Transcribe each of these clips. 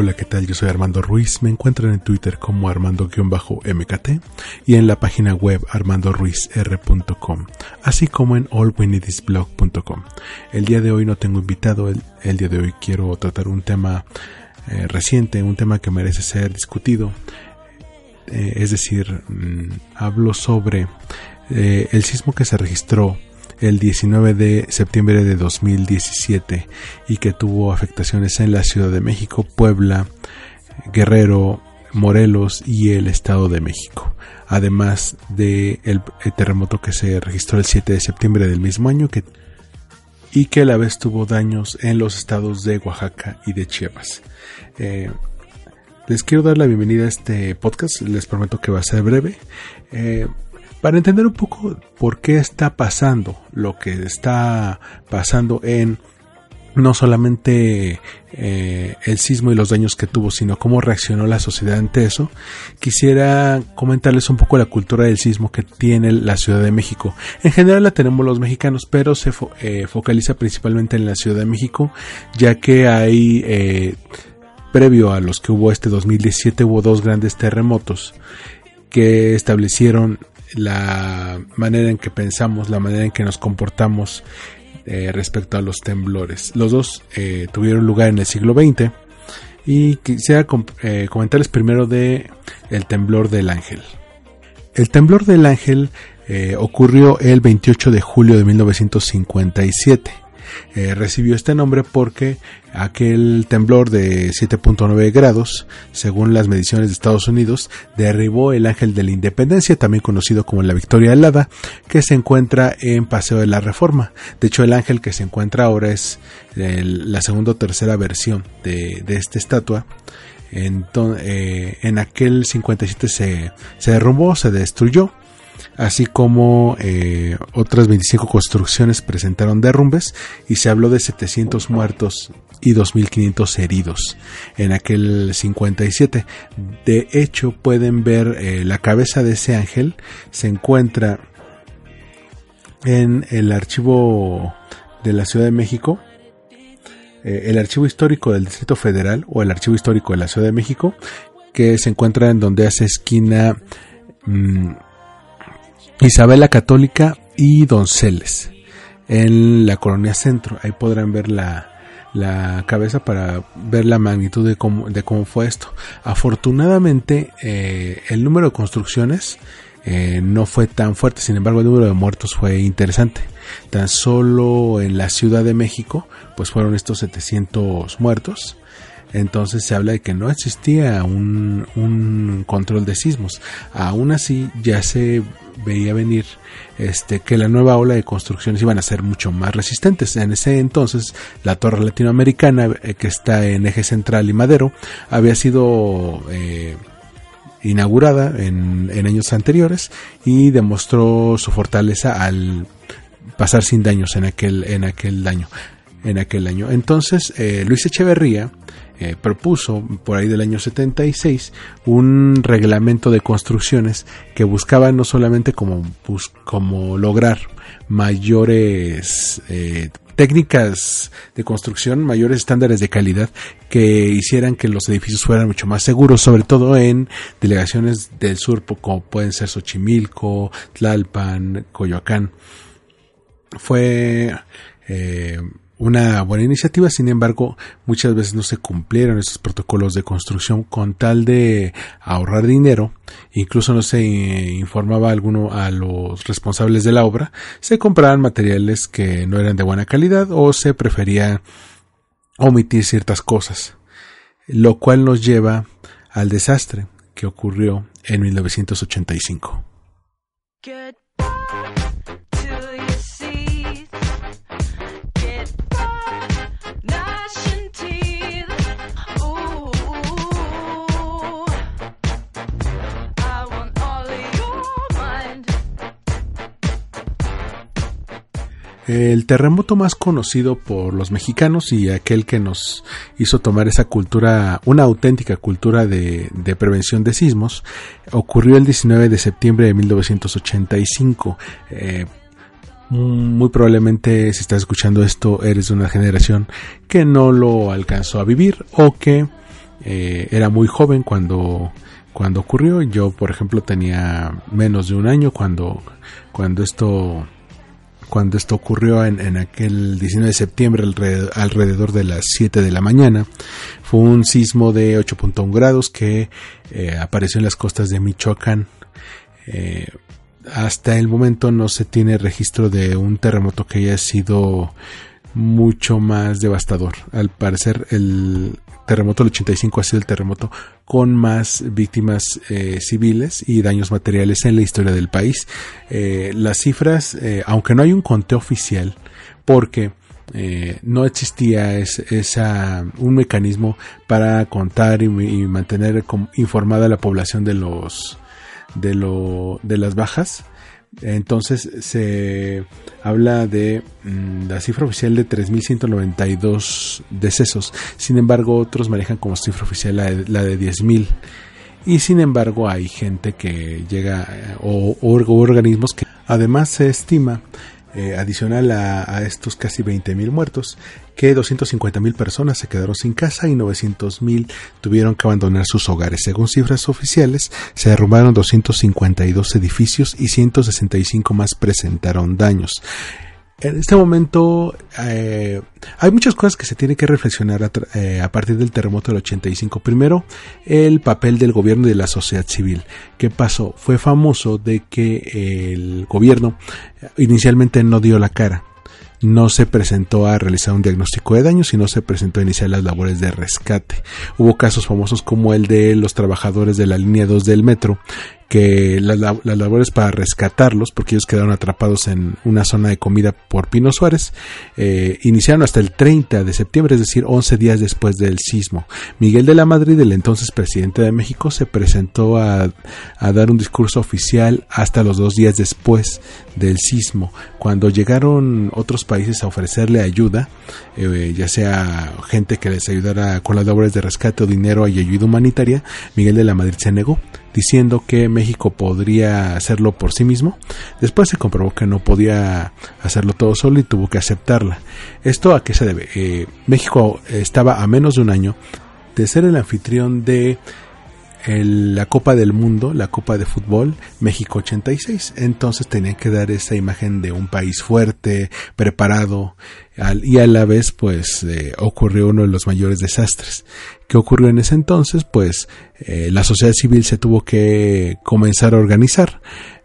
Hola, ¿qué tal? Yo soy Armando Ruiz. Me encuentran en Twitter como Armando-MKT y en la página web armandoruizr.com, así como en allwinidisblog.com. El día de hoy no tengo invitado, el, día de hoy quiero tratar un tema eh, reciente, un tema que merece ser discutido. Eh, es decir, mm, hablo sobre eh, el sismo que se registró el 19 de septiembre de 2017 y que tuvo afectaciones en la Ciudad de México, Puebla, Guerrero, Morelos y el Estado de México. Además de el, el terremoto que se registró el 7 de septiembre del mismo año y que a la vez tuvo daños en los estados de Oaxaca y de Chiapas. Eh, les quiero dar la bienvenida a este podcast, les prometo que va a ser breve. Eh, para entender un poco por qué está pasando lo que está pasando en no solamente eh, el sismo y los daños que tuvo, sino cómo reaccionó la sociedad ante eso, quisiera comentarles un poco la cultura del sismo que tiene la Ciudad de México. En general la tenemos los mexicanos, pero se eh, focaliza principalmente en la Ciudad de México, ya que hay, eh, previo a los que hubo este 2017, hubo dos grandes terremotos que establecieron la manera en que pensamos, la manera en que nos comportamos eh, respecto a los temblores. Los dos eh, tuvieron lugar en el siglo XX y quisiera eh, comentarles primero de el temblor del ángel. El temblor del ángel ocurrió el 28 de julio de 1957. Eh, recibió este nombre porque aquel temblor de 7.9 grados, según las mediciones de Estados Unidos, derribó el Ángel de la Independencia, también conocido como la Victoria Alada, que se encuentra en Paseo de la Reforma. De hecho, el ángel que se encuentra ahora es la segunda o tercera versión de, esta estatua. Eh, en aquel 57 se, se derrumbó, se destruyó así como eh, otras 25 construcciones presentaron derrumbes y se habló de 700 muertos y 2.500 heridos en aquel 57. De hecho, pueden ver eh, la cabeza de ese ángel, se encuentra en el archivo de la Ciudad de México, eh, el archivo histórico del Distrito Federal o el archivo histórico de la Ciudad de México, que se encuentra en donde hace esquina... Mmm, Isabela Católica y Donceles en la colonia centro. Ahí podrán ver la, la cabeza para ver la magnitud de cómo, de cómo fue esto. Afortunadamente, eh, el número de construcciones eh, no fue tan fuerte, sin embargo, el número de muertos fue interesante. Tan solo en la Ciudad de México, pues fueron estos 700 muertos. Entonces se habla de que no existía un, un control de sismos. Aún así, ya se veía venir este que la nueva ola de construcciones iban a ser mucho más resistentes. En ese entonces, la torre latinoamericana eh, que está en eje central y madero había sido eh, inaugurada en, en, años anteriores y demostró su fortaleza al pasar sin daños en aquel en aquel daño en aquel año. Entonces, eh, Luis Echeverría eh, propuso por ahí del año 76 un reglamento de construcciones que buscaba no solamente como, como lograr mayores eh, técnicas de construcción, mayores estándares de calidad que hicieran que los edificios fueran mucho más seguros, sobre todo en delegaciones del sur como pueden ser Xochimilco, Tlalpan, Coyoacán. Fue eh, una buena iniciativa, sin embargo, muchas veces no se cumplieron estos protocolos de construcción con tal de ahorrar dinero, incluso no se informaba alguno a los responsables de la obra, se compraban materiales que no eran de buena calidad o se prefería omitir ciertas cosas, lo cual nos lleva al desastre que ocurrió en 1985. El terremoto más conocido por los mexicanos y aquel que nos hizo tomar esa cultura, una auténtica cultura de, prevención de sismos, ocurrió el 19 de septiembre de 1985. Eh, muy probablemente si estás escuchando esto eres de una generación que no lo alcanzó a vivir o que eh, era muy joven cuando cuando ocurrió. Yo, por ejemplo, tenía menos de un año cuando cuando esto cuando esto ocurrió en, aquel 19 de septiembre alrededor, de las 7 de la mañana. Fue un sismo de 8.1 grados que eh, apareció en las costas de Michoacán. Eh, hasta el momento no se tiene registro de un terremoto que haya sido mucho más devastador. Al parecer el, terremoto del 85 ha sido el terremoto con más víctimas eh, civiles y daños materiales en la historia del país. Eh, las cifras, eh, aunque no hay un conteo oficial, porque no existía esa, un mecanismo para contar y, mantener informada a la población de los de, lo, de las bajas entonces se habla de mm, la cifra oficial de 3.192 decesos. Sin embargo, otros manejan como cifra oficial la de, la de 10.000. Y sin embargo hay gente que llega eh, o, organismos que además se estima eh, adicional a, estos casi 20.000 muertos, que 250.000 personas se quedaron sin casa y 900.000 tuvieron que abandonar sus hogares. Según cifras oficiales, se derrumbaron 252 edificios y 165 más presentaron daños en este momento eh, hay muchas cosas que se tienen que reflexionar eh, a, partir del terremoto del 85. Primero, el papel del gobierno y de la sociedad civil. ¿Qué pasó? Fue famoso de que el gobierno inicialmente no dio la cara. No se presentó a realizar un diagnóstico de daños, sino se presentó a iniciar las labores de rescate. Hubo casos famosos como el de los trabajadores de la línea 2 del metro, que las, labores para rescatarlos, porque ellos quedaron atrapados en una zona de comida por Pino Suárez, eh, iniciaron hasta el 30 de septiembre, es decir, 11 días después del sismo. Miguel de la Madrid, el entonces presidente de México, se presentó a, dar un discurso oficial hasta los dos días después del sismo. Cuando llegaron otros países a ofrecerle ayuda, eh, ya sea gente que les ayudara con las labores de rescate o dinero y ayuda humanitaria, Miguel de la Madrid se negó diciendo que México podría hacerlo por sí mismo. Después se comprobó que no podía hacerlo todo solo y tuvo que aceptarla. ¿Esto a qué se debe? Eh, México estaba a menos de un año de ser el anfitrión de la Copa del Mundo, la Copa de Fútbol México 86. Entonces tenían que dar esa imagen de un país fuerte, preparado, y a la vez pues eh, ocurrió uno de los mayores desastres. ¿Qué ocurrió en ese entonces? Pues eh, la sociedad civil se tuvo que comenzar a organizar.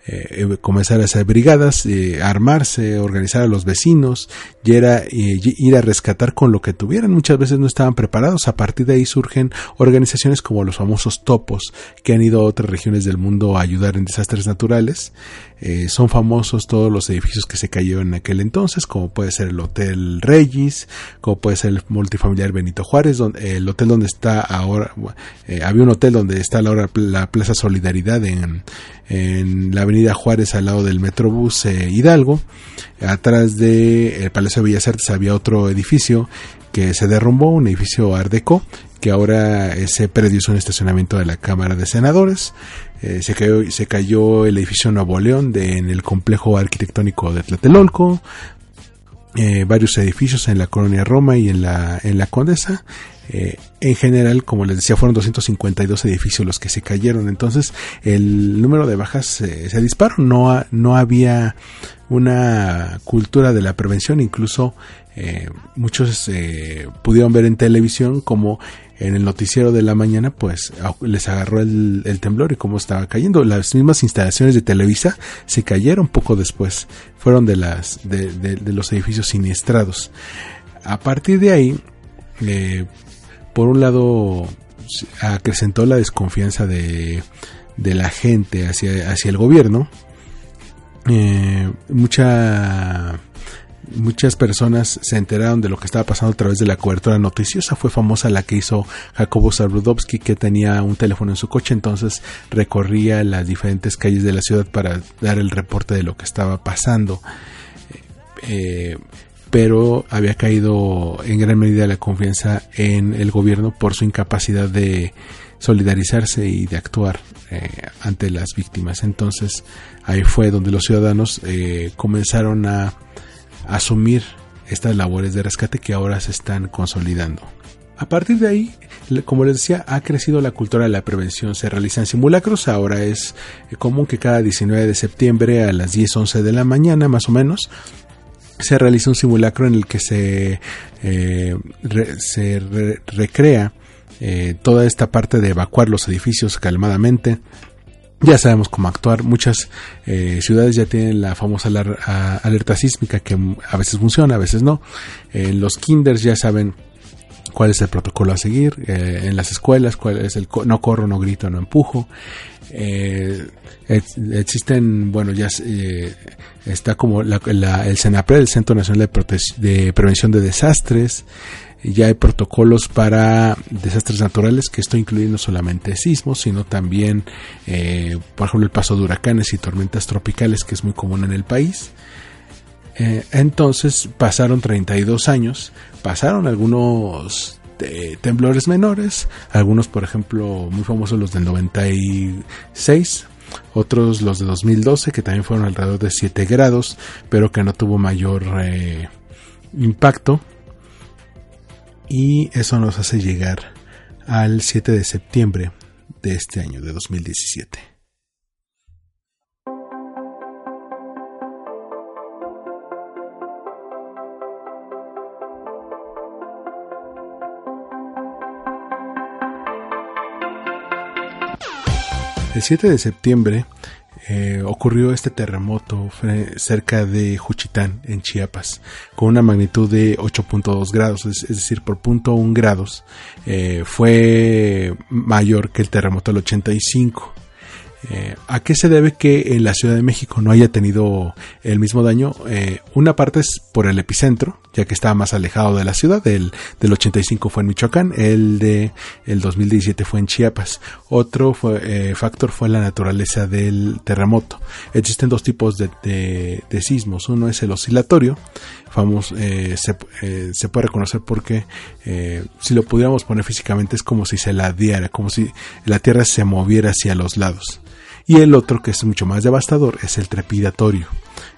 Eh, eh, comenzar a hacer brigadas, eh, armarse, organizar a los vecinos, y era ir a rescatar con lo que tuvieran. Muchas veces no estaban preparados. A partir de ahí surgen organizaciones como los famosos topos, que han ido a otras regiones del mundo a ayudar en desastres naturales. son famosos todos los edificios que se cayeron en aquel entonces, como puede ser el Hotel Regis, como puede ser el multifamiliar Benito Juárez, donde, el hotel donde está ahora, había un hotel donde está ahora la Plaza Solidaridad en, en la avenida Juárez al lado del Metrobús eh, Hidalgo. Atrás del el Palacio de Bellas Artes había otro edificio que se derrumbó, un edificio Art que ahora ese predio es un estacionamiento de la Cámara de Senadores. Eh, se, cayó, se cayó el edificio Nuevo León de, en el complejo arquitectónico de Tlatelolco. Eh, varios edificios en la colonia Roma y en la, en la Condesa. Eh, en general, como les decía, fueron 252 edificios los que se cayeron. Entonces, el número de bajas se disparó. No, no había una cultura de la prevención. Incluso eh, muchos pudieron ver en televisión como en el noticiero de la mañana, pues les agarró el, temblor y cómo estaba cayendo. Las mismas instalaciones de Televisa se cayeron poco después. Fueron de, las, de, los edificios siniestrados. A partir de ahí, eh, por un lado, acrecentó la desconfianza de, la gente hacia, hacia el gobierno. Eh, mucha muchas personas se enteraron de lo que estaba pasando a través de la cobertura noticiosa. Fue famosa la que hizo Jacobo Zabrudowski, que tenía un teléfono en su coche, entonces recorría las diferentes calles de la ciudad para dar el reporte de lo que estaba pasando. Eh, pero había caído en gran medida la confianza en el gobierno por su incapacidad de solidarizarse y de actuar eh, ante las víctimas. Entonces ahí fue donde los ciudadanos eh, comenzaron a asumir estas labores de rescate que ahora se están consolidando. A partir de ahí, como les decía, ha crecido la cultura de la prevención. Se realizan simulacros. Ahora es común que cada 19 de septiembre a las 10, 11 de la mañana, más o menos, se realiza un simulacro en el que se, eh, se recrea eh, toda esta parte de evacuar los edificios calmadamente, ya sabemos cómo actuar. Muchas eh, ciudades ya tienen la famosa alerta sísmica que a veces funciona, a veces no. En los kinders ya saben cuál es el protocolo a seguir. Eh, en las escuelas, cuál es el no corro, no grito, no empujo. Eh, existen, bueno, ya está como el CENAPRE, el Centro Nacional de, de Prevención de Desastres ya hay protocolos para desastres naturales, que esto incluye no solamente sismos, sino también, eh, por ejemplo, el paso de huracanes y tormentas tropicales, que es muy común en el país. Eh, entonces pasaron 32 años, pasaron algunos eh, temblores menores, algunos por ejemplo muy famosos los del 96, otros los de 2012 que también fueron alrededor de 7 grados, pero que no tuvo mayor impacto y eso nos hace llegar al 7 de septiembre de este año de 2017. El 7 de septiembre eh, ocurrió este terremoto cerca de Juchitán, en Chiapas, con una magnitud de 8.2 grados, es, decir, por punto 1 grados, eh, fue mayor que el terremoto del 85. Eh, ¿A qué se debe que en la Ciudad de México no haya tenido el mismo daño? Eh, una parte es por el epicentro, ya que estaba más alejado de la ciudad. El del 85 fue en Michoacán, el de el 2017 fue en Chiapas. Otro eh, factor fue la naturaleza del terremoto. Existen dos tipos de, sismos. Uno es el oscilatorio, se, se, puede reconocer porque si lo pudiéramos poner físicamente es como si se la diera, como si la Tierra se moviera hacia los lados. Y el otro, que es mucho más devastador, es el trepidatorio.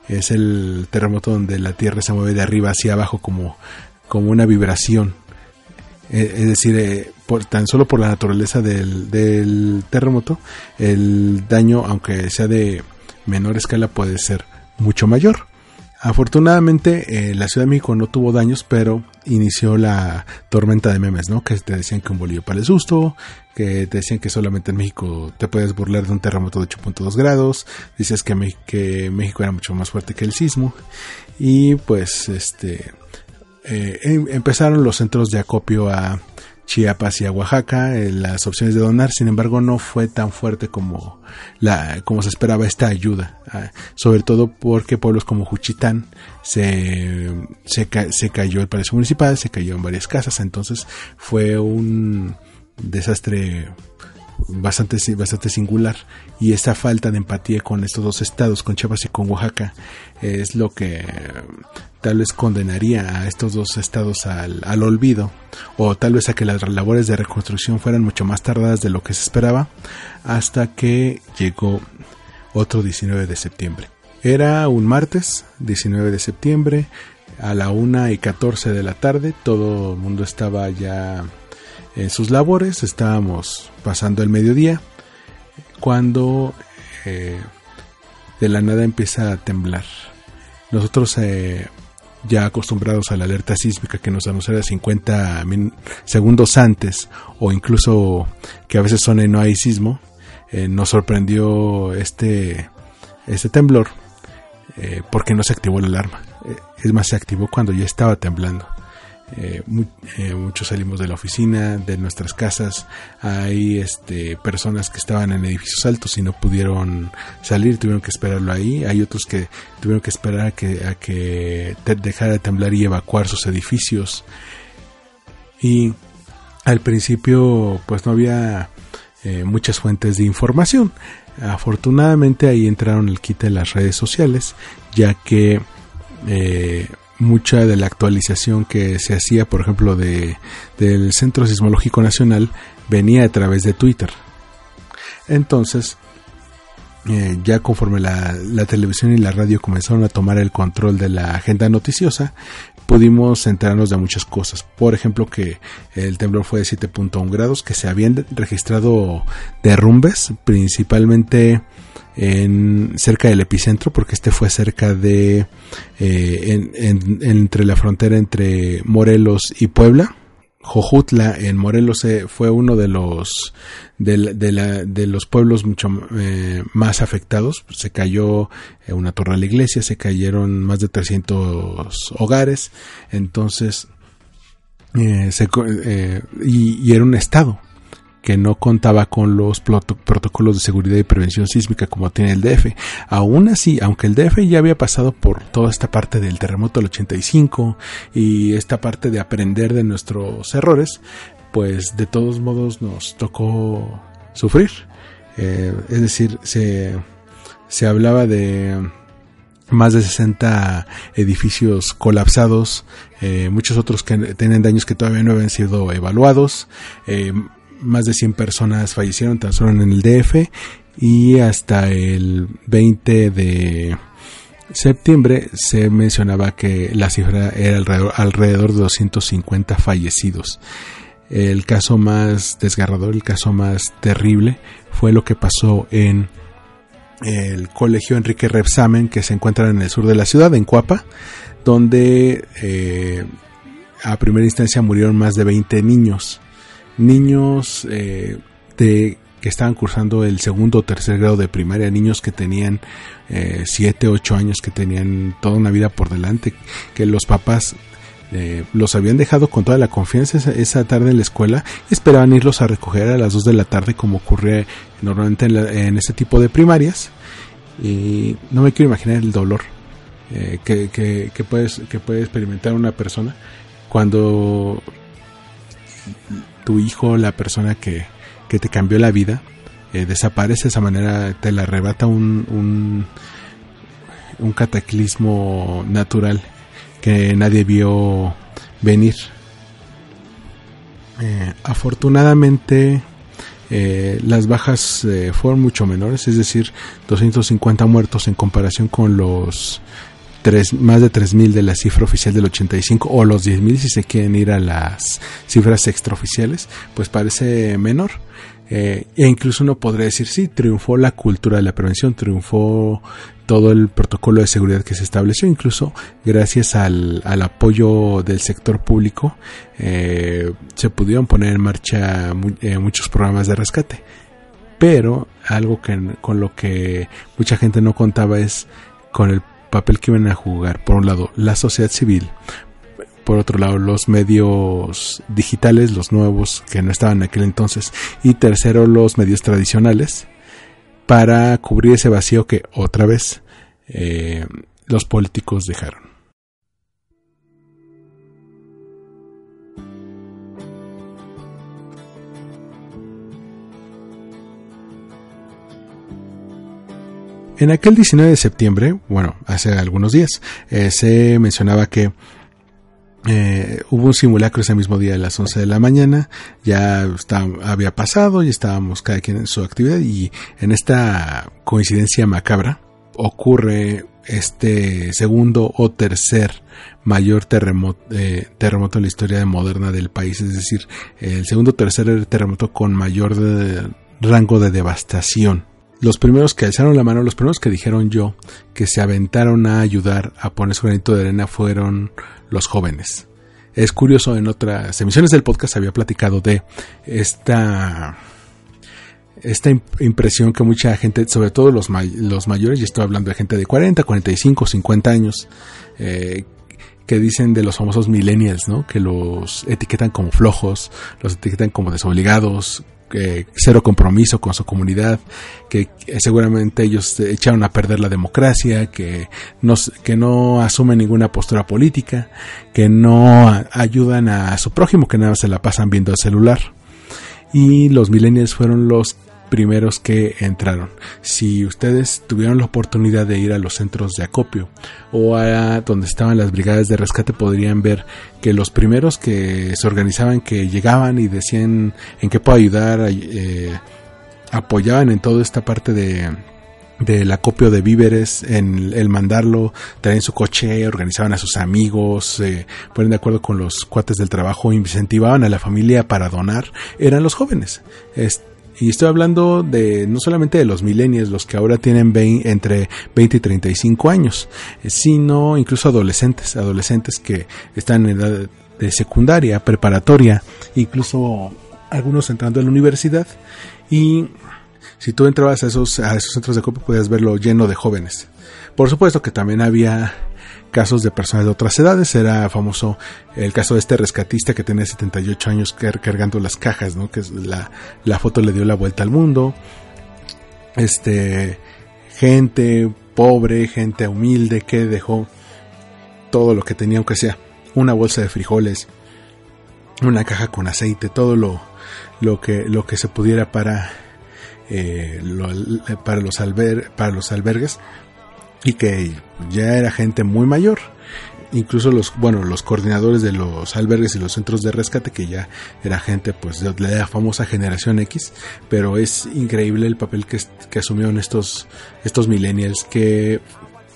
Es el terremoto donde la Tierra se mueve de arriba hacia abajo como, como una vibración. Eh, es decir, eh, por, tan solo por la naturaleza del, del terremoto, el daño, aunque sea de menor escala, puede ser mucho mayor. Afortunadamente, eh, la Ciudad de México no tuvo daños, pero inició la tormenta de memes, ¿no? Que te decían que un bolillo para el susto, que te decían que solamente en México te puedes burlar de un terremoto de 8.2 grados, dices que, México era mucho más fuerte que el sismo, y pues, este, eh, em, empezaron los centros de acopio a Chiapas y Oaxaca, eh, las opciones de donar, sin embargo no fue tan fuerte como, la, como se esperaba esta ayuda, ah, sobre todo porque pueblos como Juchitán se, se, se cayó el Palacio Municipal, se cayó en varias casas, entonces fue un desastre bastante, bastante singular. Y esa falta de empatía con estos dos estados, con Chiapas y con Oaxaca, es lo que tal vez condenaría a estos dos estados al, al, olvido o tal vez a que las labores de reconstrucción fueran mucho más tardadas de lo que se esperaba hasta que llegó otro 19 de septiembre. Era un martes, 19 de septiembre, a la una y 14 de la tarde, todo el mundo estaba ya en sus labores, estábamos pasando el mediodía, cuando eh, de la nada empieza a temblar. Nosotros eh, ya acostumbrados a la alerta sísmica que nos anunciara 50 segundos antes o incluso que a veces son y no hay sismo, eh, nos sorprendió este, este temblor eh, porque no se activó la alarma. Eh, es más, se activó cuando ya estaba temblando. Eh, muchos salimos de la oficina, de nuestras casas. Hay este, personas que estaban en edificios altos y no pudieron salir, tuvieron que esperarlo ahí. Hay otros que tuvieron que esperar a que, a que dejara de temblar y evacuar sus edificios. Y al principio, pues no había muchas fuentes de información. Afortunadamente ahí entraron el kit de las redes sociales, ya que eh, mucha de la actualización que se hacía, por ejemplo, de, del Centro Sismológico Nacional venía a través de Twitter. Entonces, eh, ya conforme la, la, televisión y la radio comenzaron a tomar el control de la agenda noticiosa, pudimos enterarnos de muchas cosas. Por ejemplo, que el temblor fue de 7.1 grados, que se habían registrado derrumbes, principalmente en cerca del epicentro, porque este fue cerca de eh, entre la frontera entre Morelos y Puebla Jojutla en Morelos eh, fue uno de los de, de, los pueblos mucho eh, más afectados. Se cayó una torre de la iglesia, se cayeron más de 300 hogares. Entonces, se, y, era un estado que no contaba con los protocolos de seguridad y prevención sísmica como tiene el DF. Aún así, aunque el DF ya había pasado por toda esta parte del terremoto del 85 y esta parte de aprender de nuestros errores, pues de todos modos nos tocó sufrir. Eh, es decir, se, se hablaba de más de 60 edificios colapsados, eh, muchos otros que tienen daños que todavía no habían sido evaluados, eh, más de 100 personas fallecieron tan solo en el DF y hasta el 20 de septiembre se mencionaba que la cifra era alrededor, de 250 fallecidos. El caso más desgarrador, el caso más terrible fue lo que pasó en el colegio Enrique Repsamen que se encuentra en el sur de la ciudad, en Cuapa, donde eh, a primera instancia murieron más de 20 niños niños eh, de, que estaban cursando el segundo o tercer grado de primaria, niños que tenían 7, eh, 8 años, que tenían toda una vida por delante, que los papás eh, los habían dejado con toda la confianza esa, tarde en la escuela esperaban irlos a recoger a las 2 de la tarde como ocurre normalmente en, en este tipo de primarias. Y no me quiero imaginar el dolor que, que, que, puedes, que puede experimentar una persona cuando tu hijo, la persona que, que te cambió la vida, eh, desaparece de esa manera, te la arrebata un, un, un cataclismo natural que nadie vio venir. Eh, afortunadamente, eh, las bajas fueron mucho menores, es decir, 250 muertos en comparación con los más de 3.000 de la cifra oficial del 85 o los 10.000 si se quieren ir a las cifras extraoficiales, pues parece menor. Eh, e incluso uno podría decir, sí, triunfó la cultura de la prevención, triunfó todo el protocolo de seguridad que se estableció, incluso gracias al, apoyo del sector público, eh, se pudieron poner en marcha eh, muchos programas de rescate. Pero algo que, con lo que mucha gente no contaba es con el papel que iban a jugar, por un lado, la sociedad civil, por otro lado, los medios digitales, los nuevos que no estaban en aquel entonces, y tercero, los medios tradicionales, para cubrir ese vacío que otra vez eh, los políticos dejaron. En aquel 19 de septiembre, bueno, hace algunos días, eh, se mencionaba que eh, hubo un simulacro ese mismo día a las 11 de la mañana, ya había pasado y estábamos cada quien en su actividad y en esta coincidencia macabra ocurre este segundo o tercer mayor terremoto, eh, terremoto en la historia moderna del país, es decir, el segundo o tercer terremoto con mayor rango de devastación. Los primeros que alzaron la mano, los primeros que dijeron yo, que se aventaron a ayudar a poner su granito de arena fueron los jóvenes. Es curioso, en otras emisiones del podcast había platicado de esta esta impresión que mucha gente, sobre todo los, los mayores, y estoy hablando de gente de 40, 45, 50 años, eh, que dicen de los famosos millennials, ¿no? Que los etiquetan como flojos, los etiquetan como desobligados, cero compromiso con su comunidad, que seguramente ellos echaron a perder la democracia, que no, que no asumen ninguna postura política, que no ayudan a su prójimo, que nada se la pasan viendo el celular. Y los millennials fueron los primeros que entraron. Si ustedes tuvieron la oportunidad de ir a los centros de acopio o a donde estaban las brigadas de rescate, podrían ver que los primeros que se organizaban, que llegaban y decían en qué puedo ayudar, eh, apoyaban en toda esta parte de del acopio de víveres, en el mandarlo, traían su coche, organizaban a sus amigos, se ponen de acuerdo con los cuates del trabajo, incentivaban a la familia para donar, eran los jóvenes. Y estoy hablando de no solamente de los millennials, los que ahora tienen entre 20 y 35 años, eh, sino incluso adolescentes, adolescentes que están en edad de secundaria, preparatoria, incluso algunos entrando a la universidad. Y si tú entrabas a esos, a esos centros de copia, podías verlo lleno de jóvenes. Por supuesto que también había casos de personas de otras edades. Era famoso el caso de este rescatista que tenía 78 años cargando las cajas, ¿no? Que la, la foto le dio la vuelta al mundo. Este, gente pobre, gente humilde que dejó todo lo que tenía, aunque sea una bolsa de frijoles, una caja con aceite, todo lo, lo, que, lo que se pudiera para, eh, para, los alber, para los albergues y que ya era gente muy mayor. Incluso los bueno los coordinadores de los albergues y los centros de rescate que ya era gente pues de la famosa generación X pero es increíble el papel que, que asumieron estos estos millennials que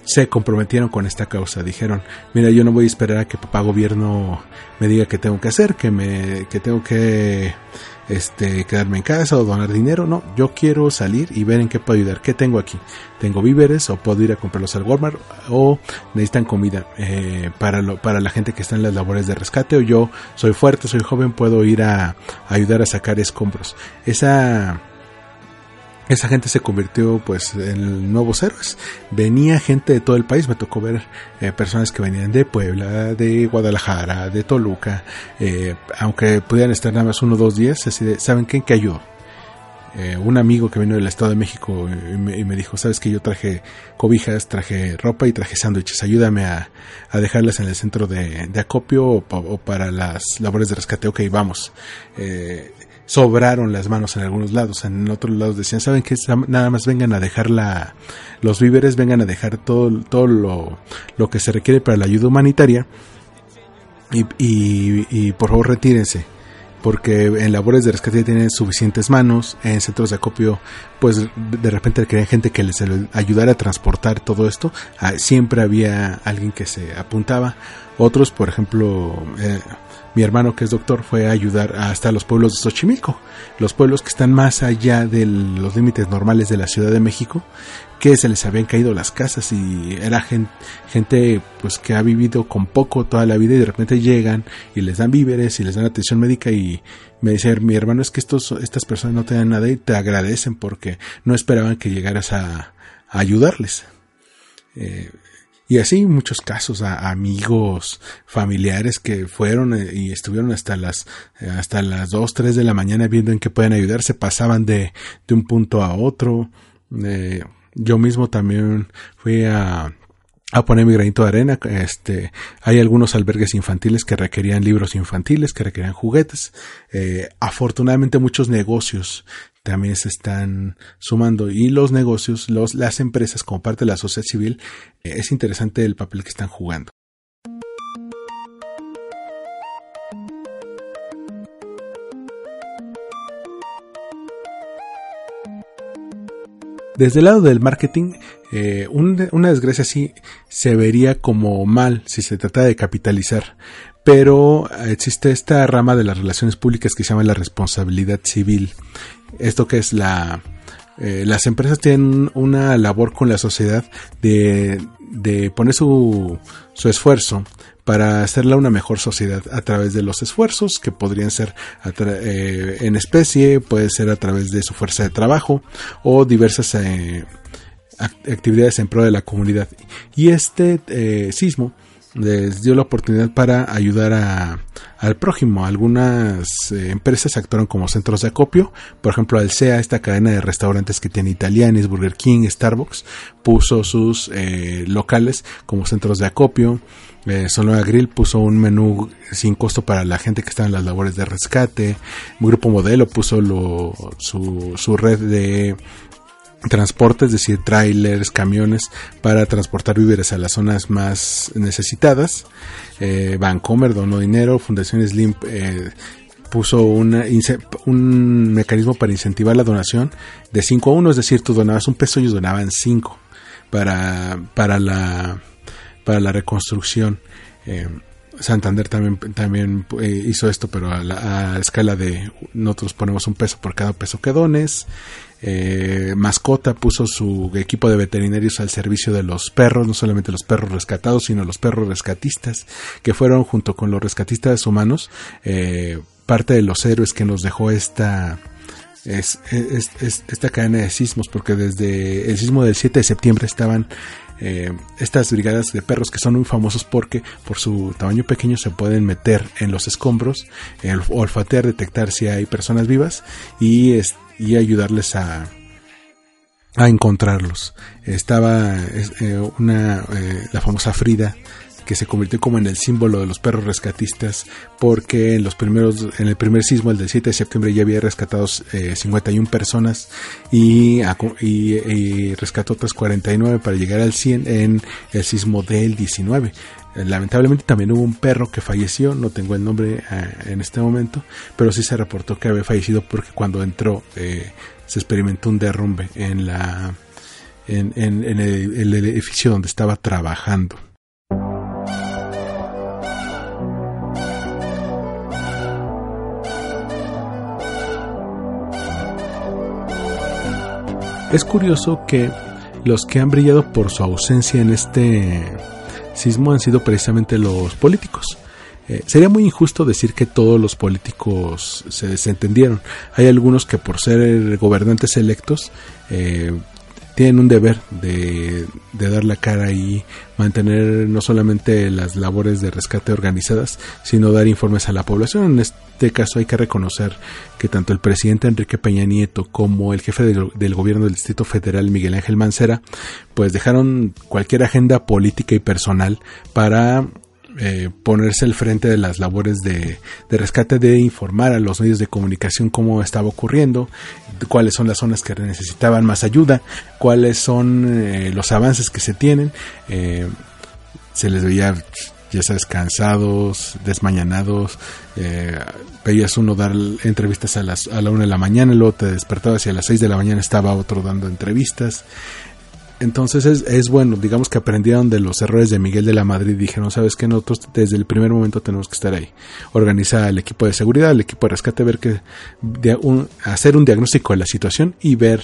se comprometieron con esta causa. Dijeron mira yo no voy a esperar a que papá gobierno me diga qué tengo que hacer que me que tengo que este, quedarme en casa o donar dinero, no, yo quiero salir y ver en qué puedo ayudar, qué tengo aquí, tengo víveres o puedo ir a comprarlos al Walmart o necesitan comida eh, para, lo, para la gente que está en las labores de rescate o yo soy fuerte, soy joven, puedo ir a ayudar a sacar escombros. Esa esa gente se convirtió pues en nuevos héroes. Venía gente de todo el país, me tocó ver eh, personas que venían de Puebla, de Guadalajara, de Toluca, eh, aunque pudieran estar nada más uno o dos días, así de, ¿saben qué? ¿Qué ayudó? Eh, un amigo que vino del Estado de México y me, dijo, sabes que yo traje cobijas, traje ropa y traje sándwiches, ayúdame a, dejarlas en el centro de, acopio o, para las labores de rescate, ok, vamos. Eh, sobraron las manos en algunos lados. En otros lados decían, ¿saben que Nada más vengan a dejar la, los víveres, vengan a dejar todo, todo lo, lo que se requiere para la ayuda humanitaria y, y, por favor retírense porque en labores de rescate tienen suficientes manos, en centros de acopio, pues de repente querían gente que les ayudara a transportar todo esto, ah, siempre había alguien que se apuntaba, otros, por ejemplo, eh, mi hermano que es doctor fue a ayudar hasta los pueblos de Xochimilco, los pueblos que están más allá de los límites normales de la Ciudad de México, que se les habían caído las casas y era gente, pues que ha vivido con poco toda la vida y de repente llegan y les dan víveres y les dan atención médica y me dice mi hermano es que estos estas personas no te dan nada y te agradecen porque no esperaban que llegaras a, ayudarles. Eh, y así muchos casos a amigos, familiares que fueron eh, y estuvieron hasta las eh, hasta las 2, 3 de la mañana viendo en qué pueden ayudar, se pasaban de, de un punto a otro. Eh, yo mismo también fui a, a poner mi granito de arena. Este, hay algunos albergues infantiles que requerían libros infantiles, que requerían juguetes. afortunadamente muchos negocios también se están sumando y los negocios, los, las empresas como parte de la sociedad civil, eh, es interesante el papel que están jugando. Desde el lado del marketing, eh, una desgracia así se vería como mal si se trata de capitalizar, pero existe esta rama de las relaciones públicas que se llama la responsabilidad civil. Esto que es la... Eh, las empresas tienen una labor con la sociedad de, de poner su, su esfuerzo para hacerla una mejor sociedad a través de los esfuerzos que podrían ser eh, en especie, puede ser a través de su fuerza de trabajo o diversas eh, actividades en pro de la comunidad. Y este eh, sismo les dio la oportunidad para ayudar a, al prójimo. Algunas empresas actuaron como centros de acopio. Por ejemplo, Alsea, esta cadena de restaurantes que tiene italianes, Burger King, Starbucks, puso sus locales como centros de acopio. Eh, Sonora Grill puso un menú sin costo para la gente que está en las labores de rescate. Grupo Modelo puso su, su red de transportes, es decir, trailers, camiones para transportar víveres a las zonas más necesitadas. Eh, donó dinero, Fundación Slim eh, puso una, un mecanismo para incentivar la donación de 5 a 1, es decir, tú donabas un peso y ellos donaban 5 para, para la para la reconstrucción. Eh, Santander también, también eh, hizo esto, pero a, la, escala de nosotros ponemos un peso por cada peso que dones. Eh, Mascota puso su equipo de veterinarios al servicio de los perros, no solamente los perros rescatados, sino los perros rescatistas, que fueron junto con los rescatistas humanos parte de los héroes que nos dejó esta, es, esta cadena de sismos, porque desde el sismo del 7 de septiembre estaban eh, estas brigadas de perros que son muy famosos porque por su tamaño pequeño se pueden meter en los escombros, olfatear, detectar si hay personas vivas y, y ayudarles a, a encontrarlos. Estaba eh, una, eh, la famosa Frida que se convirtió como en el símbolo de los perros rescatistas porque en los primeros en el primer sismo el del 7 de septiembre ya había rescatado 51 eh, personas y, y, rescató otras 49 para llegar al 100 en el sismo del 19 eh, lamentablemente también hubo un perro que falleció, no tengo el nombre eh, en este momento, pero sí se reportó que había fallecido porque cuando entró se experimentó un derrumbe en la en, el edificio donde estaba trabajando. Es curioso que los que han brillado por su ausencia en este sismo han sido precisamente los políticos. Eh, sería muy injusto decir que todos los políticos se desentendieron. Hay algunos que por ser gobernantes electos eh, tienen un deber de, dar la cara y mantener no solamente las labores de rescate organizadas, sino dar informes a la población. Caso hay que reconocer que tanto el presidente Enrique Peña Nieto como el jefe del gobierno del Distrito Federal Miguel Ángel Mancera, pues dejaron cualquier agenda política y personal para eh, ponerse al frente de las labores de, rescate, de informar a los medios de comunicación cómo estaba ocurriendo, cuáles son las zonas que necesitaban más ayuda, cuáles son eh, los avances que se tienen. Eh, se les veía, ya sabes, cansados, desmañanados. veías uno dar entrevistas a, las, a la una de la mañana, luego te despertabas y a las seis de la mañana estaba otro dando entrevistas. Entonces es, bueno, digamos que aprendieron de los errores de Miguel de la Madrid dijeron, sabes que nosotros desde el primer momento tenemos que estar ahí. Organizar el equipo de seguridad, el equipo de rescate, ver que, hacer un diagnóstico de la situación y ver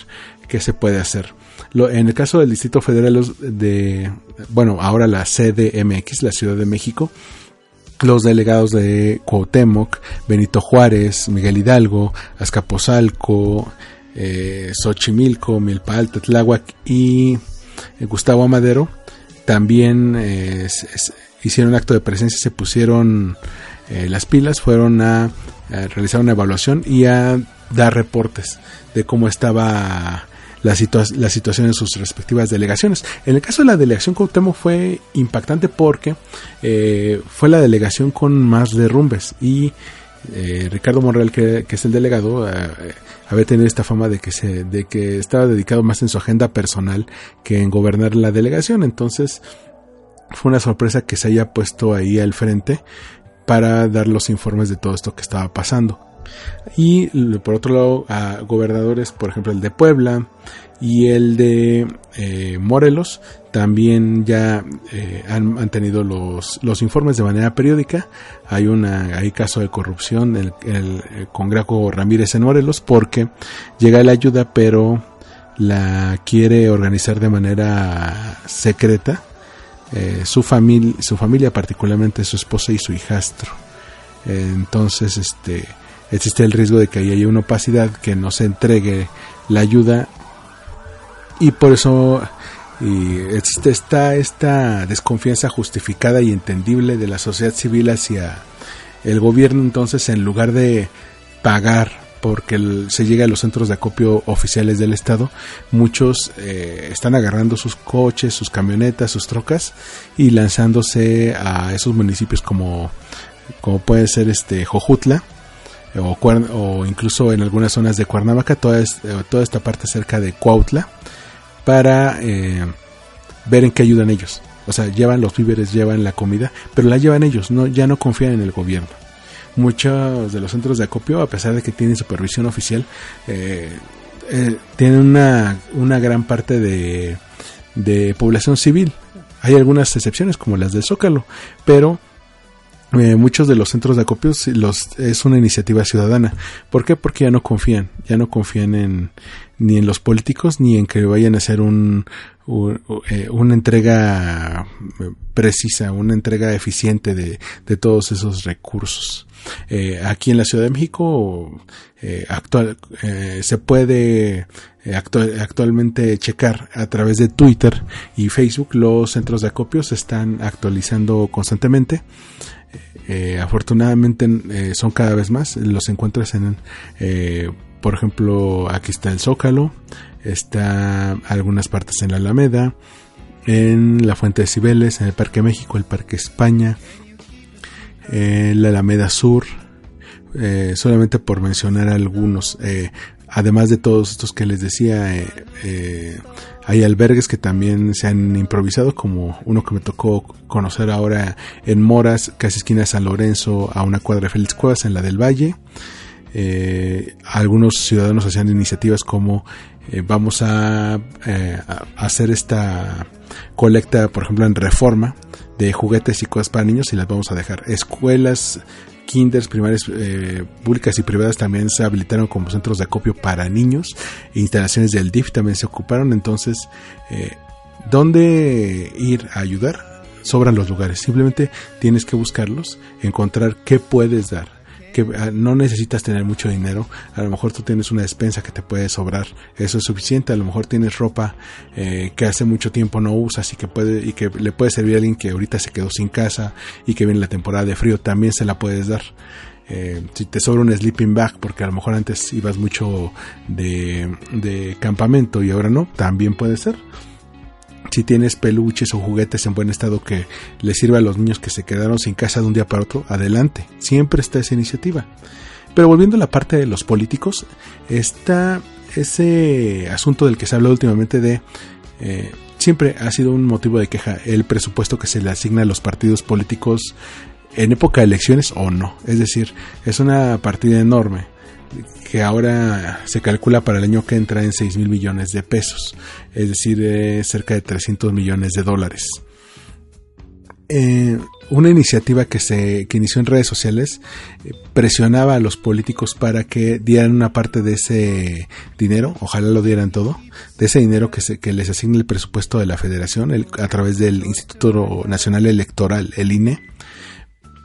qué se puede hacer. En el caso del Distrito Federal de, bueno, ahora la CDMX, la Ciudad de México, los delegados de Cuauhtémoc, Benito Juárez, Miguel Hidalgo, Azcapotzalco, eh, Xochimilco, Milpal, Tetláhuac y eh, Gustavo Amadero también eh, hicieron acto de presencia, se pusieron eh, las pilas, fueron a, realizar una evaluación y a dar reportes de cómo estaba la, la, situación en sus respectivas delegaciones. En el caso de la delegación Cuauhtémoc fue impactante porque fue la delegación con más derrumbes y Ricardo Monreal, que, que, es el delegado, había tenido esta fama de que se, de que estaba dedicado más en su agenda personal que en gobernar la delegación. Entonces, fue una sorpresa que se haya puesto ahí al frente para dar los informes de todo esto que estaba pasando. Y por otro lado, a gobernadores, por ejemplo, el de Puebla y el de eh, Morelos, también ya eh, han, tenido los, los, informes de manera periódica. Hay una hay caso de corrupción el, el, con Graco Ramírez en Morelos porque llega la ayuda, pero la quiere organizar de manera secreta. Eh, su, familia su familia, particularmente su esposa y su hijastro. entonces, este existe el riesgo de que haya una opacidad, que no se entregue la ayuda. Y por eso y existe esta, esta desconfianza justificada y entendible de la sociedad civil hacia el gobierno entonces en lugar de pagar porque se llega a los centros de acopio oficiales del estado muchos eh, están agarrando sus coches sus camionetas sus trocas y lanzándose a esos municipios como como puede ser este Jojutla o, incluso en algunas zonas de Cuernavaca, toda, toda esta parte cerca de Cuautla, para eh, ver en qué ayudan ellos. O sea, llevan los víveres, llevan la comida, pero la llevan ellos, no, ya no confían en el gobierno. Muchos de los centros de acopio, a pesar de que tienen supervisión oficial, eh, eh, tienen una, una gran parte de, de población civil. Hay algunas excepciones como las del Zócalo, pero eh, muchos de los centros de acopio los, es una iniciativa ciudadana. ¿Por qué? Porque ya no confían, ya no confían en, ni en los políticos ni en que vayan a hacer un, eh, una entrega precisa, una entrega eficiente de, de todos esos recursos. Eh, aquí en la Ciudad de México actual, se puede actualmente checar a través de Twitter y Facebook los centros de acopio se están actualizando constantemente eh, afortunadamente eh, son cada vez más. Los encuentras en, eh, por ejemplo, aquí está el Zócalo, está algunas partes en la Alameda, en la Fuente de Cibeles, en el Parque México, el Parque España, en la Alameda Sur, solamente por mencionar algunos. además de todos estos que les decía, hay albergues que también se han improvisado, como uno que me tocó conocer ahora en Moras, casi esquina de San Lorenzo, a una cuadra de Félix Cuevas, en la del Valle. Eh, algunos ciudadanos hacían iniciativas como eh, vamos a, eh, a, hacer esta colecta, por ejemplo, en reforma de juguetes y cosas para niños y las vamos a dejar. Escuelas kinders, primarias eh, públicas y privadas también se habilitaron como centros de acopio para niños. Instalaciones del DIF también se ocuparon. Entonces, eh, ¿dónde ir a ayudar? Sobran los lugares. Simplemente tienes que buscarlos, encontrar qué puedes dar ah, no necesitas tener mucho dinero, a lo mejor tú tienes una despensa que te puede sobrar, eso es suficiente, a lo mejor tienes ropa eh, que hace mucho tiempo no usas y que puede y que le puede servir a alguien que ahorita se quedó sin casa y que viene la temporada de frío, también se la puedes dar. Eh, si te sobra un sleeping bag porque a lo mejor antes ibas mucho de, de campamento y ahora no, también puede ser si tienes peluches o juguetes en buen estado que les sirva a los niños que se quedaron sin casa de un día para otro, adelante. Siempre está esa iniciativa. Pero volviendo a la parte de los políticos, está ese asunto del que se ha hablado últimamente de... Eh, siempre ha sido un motivo de queja el presupuesto que se le asigna a los partidos políticos en época de elecciones o no. Es decir, es una partida enorme que ahora se calcula para el año que entra en 6 mil millones de pesos, es decir, cerca de 300 millones de dólares. Eh, una iniciativa que se que inició en redes sociales eh, presionaba a los políticos para que dieran una parte de ese dinero, ojalá lo dieran todo, de ese dinero que, se, que les asigne el presupuesto de la federación a través del Instituto Nacional Electoral, el INE,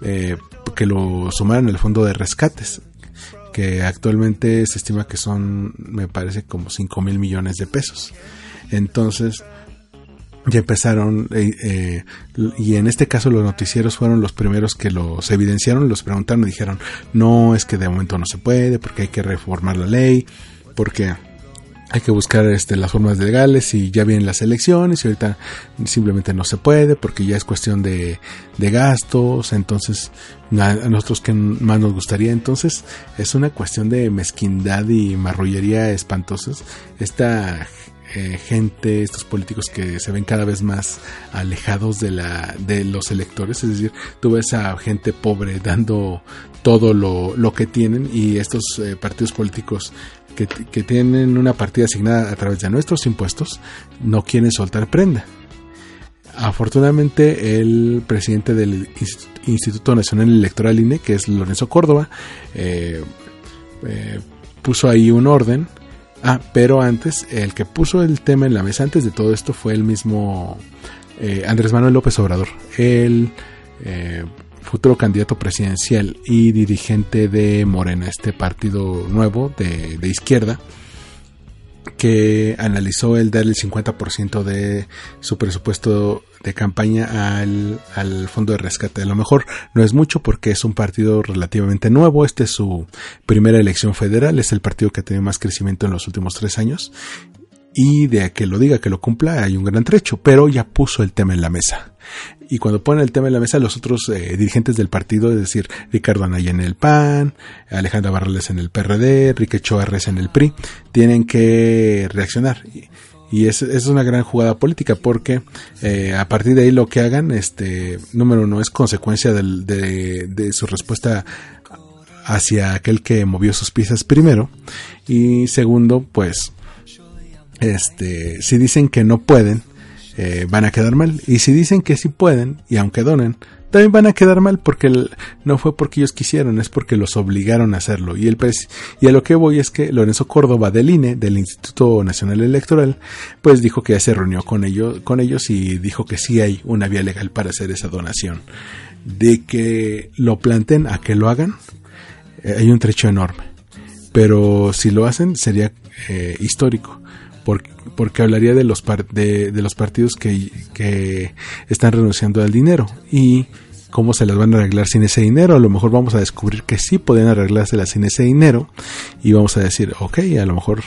eh, que lo sumaran al fondo de rescates que actualmente se estima que son, me parece, como 5 mil millones de pesos. Entonces, ya empezaron, eh, eh, y en este caso los noticieros fueron los primeros que los evidenciaron, los preguntaron y dijeron, no, es que de momento no se puede, porque hay que reformar la ley, porque hay que buscar este, las formas legales y ya vienen las elecciones y ahorita simplemente no se puede porque ya es cuestión de, de gastos, entonces a nosotros que más nos gustaría, entonces es una cuestión de mezquindad y marrullería espantosas. Esta eh, gente, estos políticos que se ven cada vez más alejados de, la, de los electores, es decir, tú ves a gente pobre dando todo lo, lo que tienen y estos eh, partidos políticos que, tienen una partida asignada a través de nuestros impuestos no quieren soltar prenda. Afortunadamente, el presidente del Instituto Nacional Electoral INE, que es Lorenzo Córdoba, eh, eh, puso ahí un orden. Ah, pero antes, el que puso el tema en la mesa antes de todo esto fue el mismo eh, Andrés Manuel López Obrador, el futuro candidato presidencial y dirigente de Morena, este partido nuevo de, de izquierda que analizó el darle el 50% de su presupuesto de campaña al, al, fondo de rescate. A lo mejor no es mucho porque es un partido relativamente nuevo. Este es su primera elección federal. Es el partido que ha tenido más crecimiento en los últimos tres años. Y de que lo diga, que lo cumpla, hay un gran trecho. Pero ya puso el tema en la mesa y cuando ponen el tema en la mesa los otros eh, dirigentes del partido, es decir, Ricardo Anaya en el PAN, Alejandra Barrales en el PRD, Enrique Choarres en el PRI, tienen que reaccionar. Y, es, es, una gran jugada política porque eh, a partir de ahí lo que hagan, este, número uno, es consecuencia de, de su respuesta hacia aquel que movió sus piezas primero. Y segundo, pues, este, si dicen que no pueden, eh, van a quedar mal. Y si dicen que sí pueden, y aunque donen, también van a quedar mal porque no fue porque ellos quisieron, es porque los obligaron a hacerlo. Y, el y a lo que voy es que Lorenzo Córdoba del INE, del Instituto Nacional Electoral, pues dijo que ya se reunió con ellos, con ellos y dijo que sí hay una vía legal para hacer esa donación. De que lo planten a que lo hagan, eh, hay un trecho enorme. Pero si lo hacen sería eh, histórico porque, hablaría de los, de, los partidos que, están renunciando al dinero y cómo se las van a arreglar sin ese dinero. A lo mejor vamos a descubrir que sí pueden arreglárselas sin ese dinero y vamos a decir, ok, a lo mejor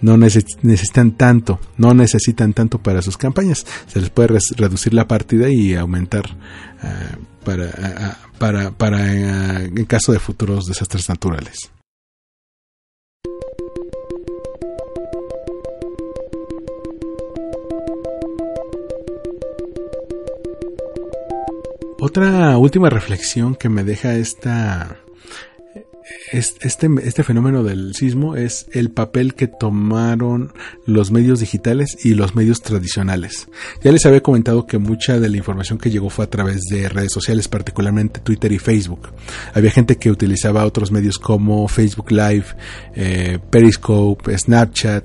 no necesitan tanto, no necesitan tanto para sus campañas. Se les puede reducir la partida y aumentar ah, para, para, para ah, en caso de futuros desastres naturales. Otra última reflexión que me deja esta, este, este fenómeno del sismo es el papel que tomaron los medios digitales y los medios tradicionales. Ya les había comentado que mucha de la información que llegó fue a través de redes sociales, particularmente Twitter y Facebook. Había gente que utilizaba otros medios como Facebook Live, eh, Periscope, Snapchat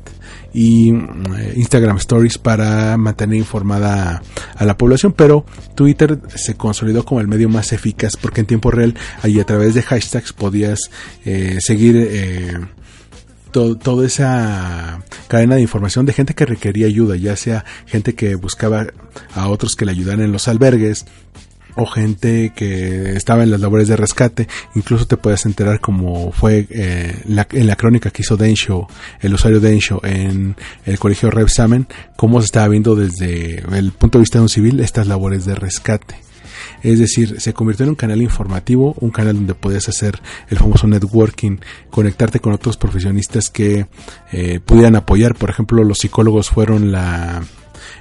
y eh, Instagram Stories para mantener informada a la población, pero Twitter se consolidó como el medio más eficaz porque en tiempo real ahí a través de hashtags podías eh, seguir eh, toda esa cadena de información de gente que requería ayuda, ya sea gente que buscaba a otros que le ayudaran en los albergues, o gente que estaba en las labores de rescate. Incluso te puedes enterar como fue eh, en la crónica que hizo Densho, el usuario Densho en el colegio Repsamen, cómo se estaba viendo desde el punto de vista de un civil estas labores de rescate. Es decir, se convirtió en un canal informativo, un canal donde podías hacer el famoso networking, conectarte con otros profesionistas que eh, pudieran apoyar. Por ejemplo, los psicólogos fueron la,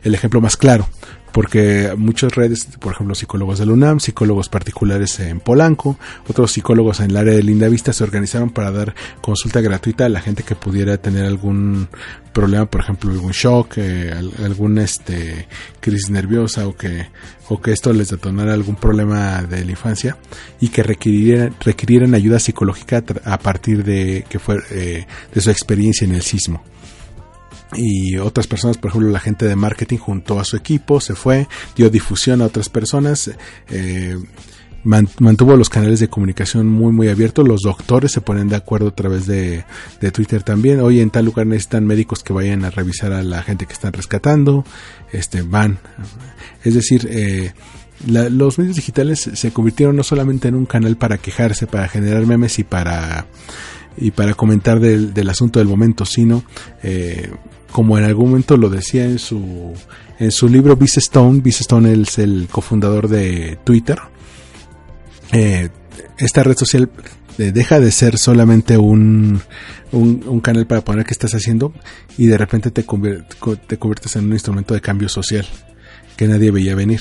el ejemplo más claro porque muchas redes, por ejemplo, psicólogos del UNAM, psicólogos particulares en Polanco, otros psicólogos en el área de Linda Vista se organizaron para dar consulta gratuita a la gente que pudiera tener algún problema, por ejemplo, algún shock, eh, algún este crisis nerviosa o que o que esto les detonara algún problema de la infancia y que requirieran, requirieran ayuda psicológica a partir de que fue eh, de su experiencia en el sismo y otras personas, por ejemplo, la gente de marketing juntó a su equipo, se fue, dio difusión a otras personas, eh, mantuvo los canales de comunicación muy muy abiertos, los doctores se ponen de acuerdo a través de, Twitter también, hoy en tal lugar necesitan médicos que vayan a revisar a la gente que están rescatando, este van, es decir, eh, los medios digitales se convirtieron no solamente en un canal para quejarse, para generar memes y para y para comentar del, del asunto del momento, sino eh, como en algún momento lo decía en su, en su libro Vice Stone, Vice Stone es el cofundador de Twitter, eh, esta red social deja de ser solamente un, un, canal para poner qué estás haciendo y de repente te, te conviertes en un instrumento de cambio social que nadie veía venir.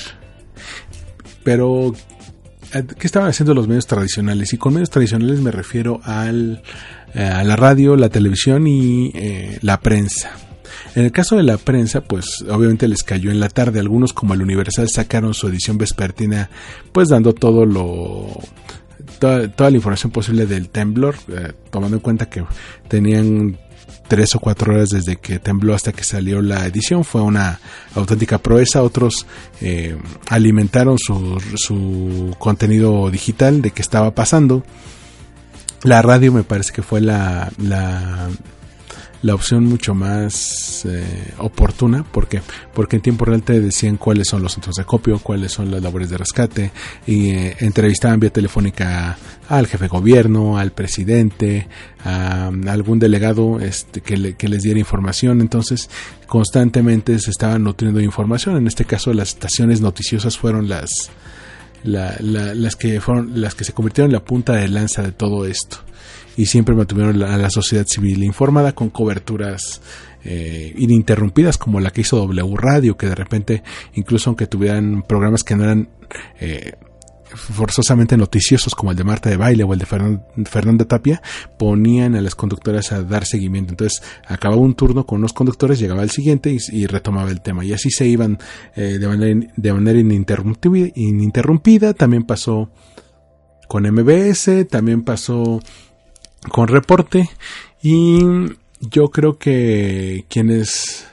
Pero, ¿qué estaban haciendo los medios tradicionales? Y con medios tradicionales me refiero al, eh, a la radio, la televisión y eh, la prensa. En el caso de la prensa, pues obviamente les cayó en la tarde. Algunos como el Universal sacaron su edición vespertina, pues dando todo lo toda, la información posible del temblor, eh, tomando en cuenta que tenían tres o cuatro horas desde que tembló hasta que salió la edición. Fue una auténtica proeza. Otros eh, alimentaron su, su, contenido digital de qué estaba pasando. La radio me parece que fue la, la la opción mucho más eh, oportuna. porque Porque en tiempo real te decían cuáles son los centros de copio, cuáles son las labores de rescate y eh, entrevistaban vía telefónica al jefe de gobierno, al presidente, a, algún delegado este, que, que les diera información. Entonces constantemente se estaban nutriendo información. En este caso las estaciones noticiosas fueron las, las que fueron las que se convirtieron en la punta de lanza de todo esto. Y siempre mantuvieron a la sociedad civil informada con coberturas eh, ininterrumpidas como la que hizo W Radio, que de repente, incluso aunque tuvieran programas que no eran eh, forzosamente noticiosos como el de Marta de Baile o el de Fernanda Tapia, ponían a las conductoras a dar seguimiento. Entonces acababa un turno con unos conductores, llegaba el siguiente y, retomaba el tema. Y así se iban eh, de, manera, de manera ininterrumpida. También pasó con MBS, también pasó con reporte y yo creo que quienes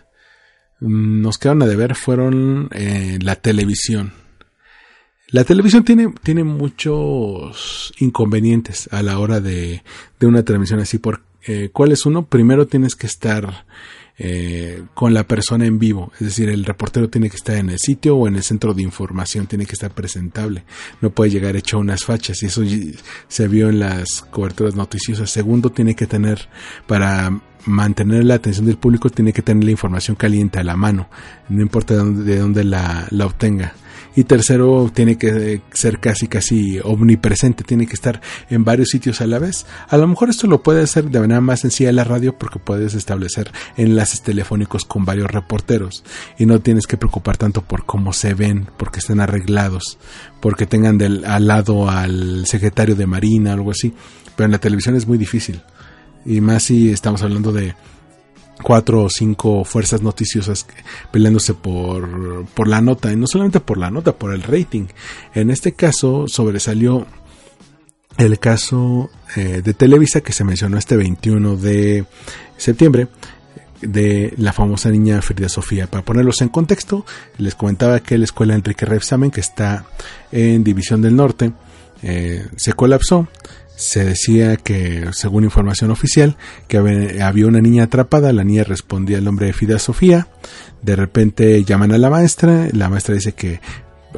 nos quedaron a deber fueron eh, la televisión. La televisión tiene, tiene muchos inconvenientes a la hora de, de una transmisión así. Por, eh, ¿Cuál es uno? Primero tienes que estar eh, con la persona en vivo. Es decir, el reportero tiene que estar en el sitio o en el centro de información, tiene que estar presentable. No puede llegar hecho unas fachas y eso se vio en las coberturas noticiosas. Segundo, tiene que tener para mantener la atención del público tiene que tener la información caliente a la mano, no importa de dónde, de dónde la, la obtenga y tercero tiene que ser casi casi omnipresente, tiene que estar en varios sitios a la vez. A lo mejor esto lo puede hacer de manera más sencilla en la radio porque puedes establecer enlaces telefónicos con varios reporteros y no tienes que preocupar tanto por cómo se ven, porque estén arreglados, porque tengan del, al lado al secretario de Marina, algo así. Pero en la televisión es muy difícil. Y más si estamos hablando de cuatro o cinco fuerzas noticiosas peleándose por, por la nota, y no solamente por la nota, por el rating. En este caso sobresalió el caso eh, de Televisa que se mencionó este 21 de septiembre de la famosa niña Frida Sofía. Para ponerlos en contexto, les comentaba que la escuela Enrique Repsamen, que está en División del Norte, eh, se colapsó se decía que, según información oficial, que había una niña atrapada, la niña respondía al nombre de Fida Sofía, de repente llaman a la maestra, la maestra dice que,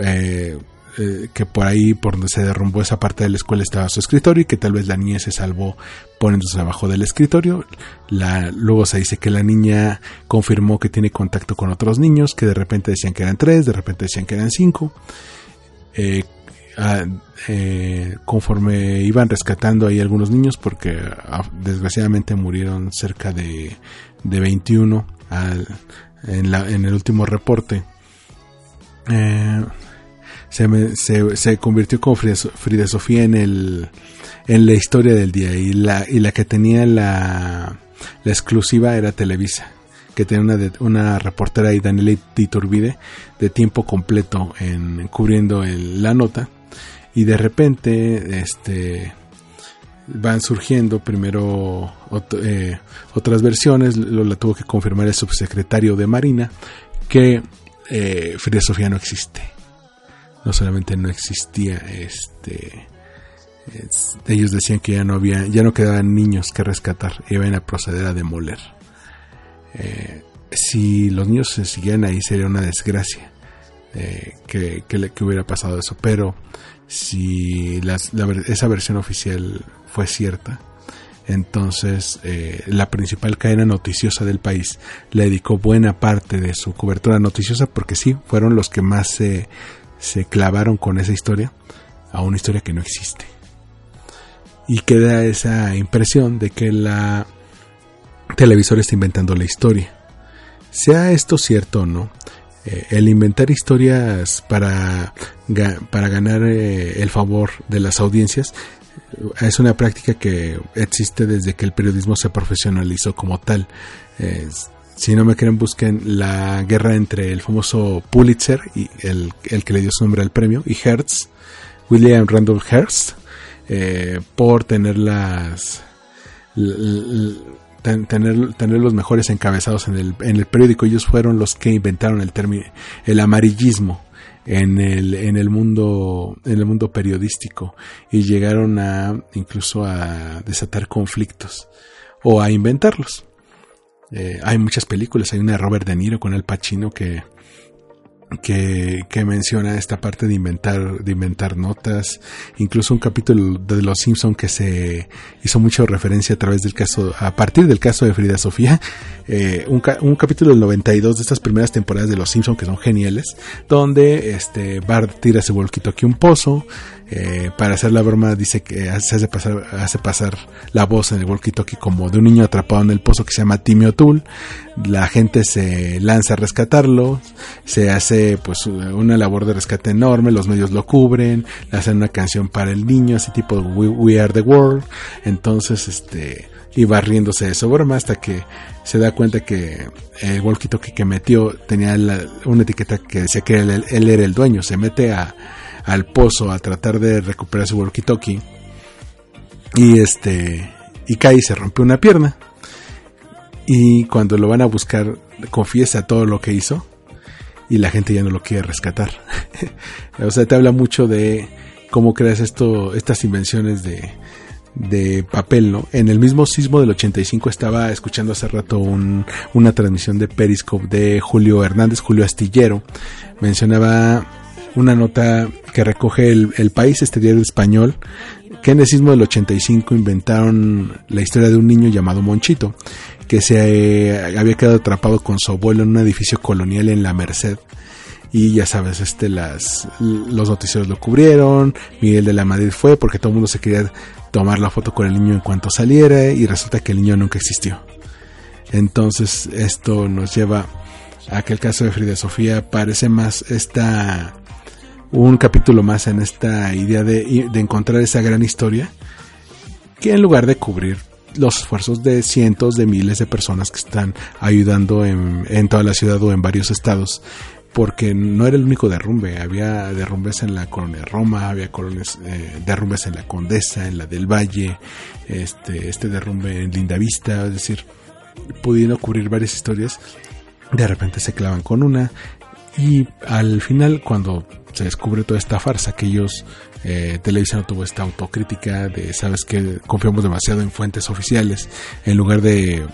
eh, eh, que por ahí, por donde se derrumbó esa parte de la escuela estaba su escritorio y que tal vez la niña se salvó poniéndose abajo del escritorio. Luego se dice que la niña confirmó que tiene contacto con otros niños, que de repente decían que eran tres, de repente decían que eran cinco. Eh, Eh, conforme iban rescatando ahí algunos niños, porque ah, desgraciadamente murieron cerca de, de 21 en, la, en, el último reporte. Eh, se, se, se, convirtió como Frida, Sofía en, el, en la historia del día y la, y la que tenía la, la exclusiva era Televisa que tenía una, una reportera y Daniela Iturbide de tiempo completo en cubriendo la nota y de repente este van surgiendo primero eh, otras versiones, lo la tuvo que confirmar el subsecretario de Marina, que eh, no existe. No solamente no existía, este, ellos decían que ya no había, ya no quedaban niños que rescatar, iban a proceder a demoler. Eh, si los niños se siguieran ahí sería una desgracia eh, que, que, que, hubiera pasado eso, pero si esa versión oficial fue cierta, entonces eh, la principal cadena noticiosa del país le dedicó buena parte de su cobertura noticiosa porque sí, fueron los que más se, clavaron con esa historia a una historia que no existe. y queda esa impresión de que la televisor está inventando la historia. Sea esto cierto o no, eh, el inventar historias para, para ganar eh, el favor de las audiencias eh, es una práctica que existe desde que el periodismo se profesionalizó como tal. si no me creen, busquen la guerra entre el famoso Pulitzer, y el, el que le dio su nombre al premio, y Hertz, William Randolph Hearst, por tener las tener, tener los mejores encabezados en el, en el periódico. Ellos fueron los que inventaron el término, el amarillismo en el, en el mundo, en el mundo periodístico y llegaron a, incluso a desatar conflictos o a inventarlos. Eh, hay muchas películas, hay una de Robert De Niro con el Pacino que, que, que, menciona esta parte de inventar, de inventar notas, incluso un capítulo de Los Simpson que se hizo mucha referencia a través del caso, a partir del caso de Frida Sofía, eh, un, un, capítulo del 92 de estas primeras temporadas de Los Simpson que son geniales, donde este Bart tira ese volquito aquí un pozo, eh, para hacer la broma dice que se hace pasar, hace pasar la voz en el walkie-talkie como de un niño atrapado en el pozo que se llama Timmy O'Toole. La gente se lanza a rescatarlo, se hace pues una labor de rescate enorme, los medios lo cubren, le hacen una canción para el niño, así tipo We, Are the World. Entonces, este, iba riéndose de su broma hasta que se da cuenta que el walkie-talkie que metió tenía una etiqueta que decía que él, era el dueño. Se mete a al pozo a tratar de recuperar su walkie-talkie. Y este. Y cae y se rompe una pierna. Y cuando lo van a buscar, confiesa todo lo que hizo. Y la gente ya no lo quiere rescatar. o sea, te habla mucho de cómo creas esto, estas invenciones de, papel, ¿no? En el mismo sismo del 85 estaba escuchando hace rato una transmisión de Periscope de Julio Hernández, Julio Astillero. Mencionaba una nota que recoge el, país, este diario español, que en el sismo del 85 inventaron la historia de un niño llamado Monchito, que se eh, había quedado atrapado con su abuelo en un edificio colonial en la Merced. Y ya sabes, este las los noticieros lo cubrieron, Miguel de la Madrid fue porque todo el mundo se quería tomar la foto con el niño en cuanto saliera y resulta que el niño nunca existió. Entonces esto nos lleva a que el caso de Frida Sofía parece más esta un capítulo más en esta idea de, encontrar esa gran historia, que en lugar de cubrir los esfuerzos de cientos de miles de personas que están ayudando en, toda la ciudad o en varios estados, porque no era el único derrumbe, había derrumbes en la colonia Roma, había colonias, eh, derrumbes en la Condesa, en la del Valle, este, este derrumbe en Lindavista, es decir, pudiendo cubrir varias historias, de repente se clavan con una y al final cuando se descubre toda esta farsa que ellos eh, Televisa no tuvo esta autocrítica de sabes que confiamos demasiado en fuentes oficiales en lugar de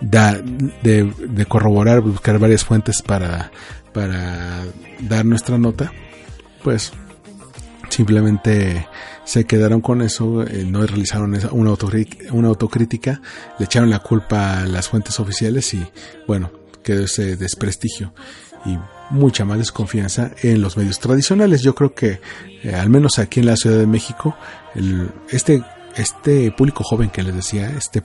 de, corroborar buscar varias fuentes para para dar nuestra nota pues simplemente se quedaron con eso, eh, no realizaron una, una autocrítica, le echaron la culpa a las fuentes oficiales y bueno, quedó ese desprestigio. Y mucha más desconfianza en los medios tradicionales. Yo creo que, eh, al menos aquí en la Ciudad de México, el, este, este público joven que les decía, este